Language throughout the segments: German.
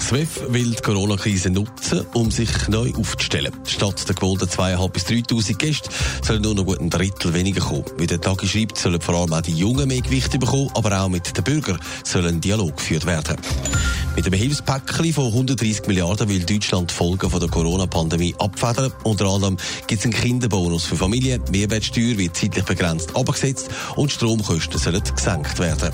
SWIFT will die Corona-Krise nutzen, um sich neu aufzustellen. Statt der gewohnten 2.500 bis 3.000 Gäste sollen nur noch gut ein Drittel weniger kommen. Wie der Tag schreibt, sollen vor allem auch die Jungen mehr Gewicht bekommen, aber auch mit den Bürgern soll ein Dialog geführt werden. Mit einem Hilfspäckchen von 130 Milliarden will Deutschland die Folgen von der Corona-Pandemie abfedern. Unter anderem gibt es einen Kinderbonus für Familien, Mehrwertsteuer wird zeitlich begrenzt abgesetzt und Stromkosten sollen gesenkt werden.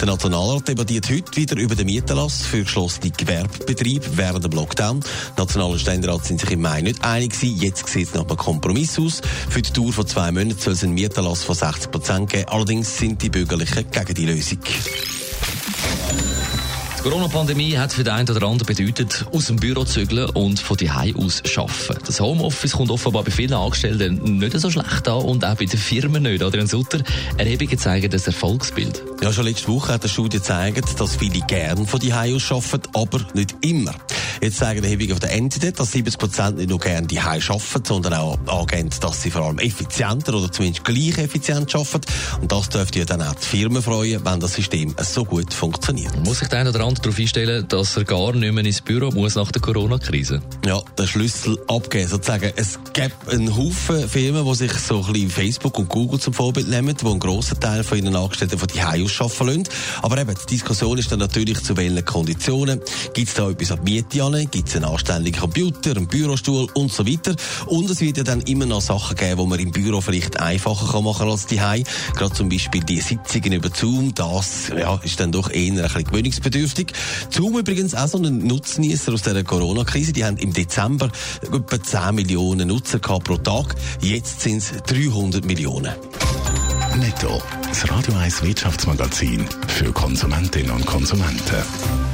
Der Nationalrat debattiert heute wieder über den Mieterlass für geschlossene Gewerbebetriebe während dem Lockdown. Die Nationalen Ständerat sind sich im Mai nicht einig gewesen. Jetzt sieht es nach einem Kompromiss aus. Für die Dauer von zwei Monaten soll es einen Mieterlass von 60 Prozent geben. Allerdings sind die Bürgerlichen gegen die Lösung. Die Corona-Pandemie hat für den einen oder anderen bedeutet, aus dem Büro zügeln und von die aus arbeiten. Das Homeoffice kommt offenbar bei vielen Angestellten nicht so schlecht an und auch bei den Firmen nicht. Adrian Sutter, Erhebungen zeigen das Erfolgsbild. Ja, schon letzte Woche hat eine Studie gezeigt, dass viele gern von die aus arbeiten, aber nicht immer. Jetzt zeigen Erhebungen auf der NZD, dass 70 Prozent nicht nur gerne die arbeiten, sondern auch angeben, dass sie vor allem effizienter oder zumindest gleich effizient arbeiten. Und das dürfte ja dann auch die Firmen freuen, wenn das System so gut funktioniert. Muss sich der eine oder andere darauf einstellen, dass er gar nicht mehr ins Büro muss nach der Corona-Krise? Ja, den Schlüssel abgeben, sozusagen. Es gibt einen Haufen Firmen, die sich so ein bisschen Facebook und Google zum Vorbild nehmen, die einen grossen Teil von ihren Angestellten von die aus arbeiten lassen. Aber eben, die Diskussion ist dann natürlich zu welchen Konditionen. Gibt es da etwas an Miete an? Gibt es einen anständigen Computer, einen Bürostuhl und so weiter? Und es wird ja dann immer noch Sachen geben, die man im Büro vielleicht einfacher machen kann als die Gerade zum Beispiel die Sitzungen über Zoom, das ja, ist dann doch eher ein bisschen gewöhnungsbedürftig. Zoom übrigens auch so ein Nutznießer aus der Corona-Krise. Die haben im Dezember etwa 10 Millionen Nutzer pro Tag. Jetzt sind es 300 Millionen. Netto. Das Radio 1 Wirtschaftsmagazin für Konsumentinnen und Konsumenten.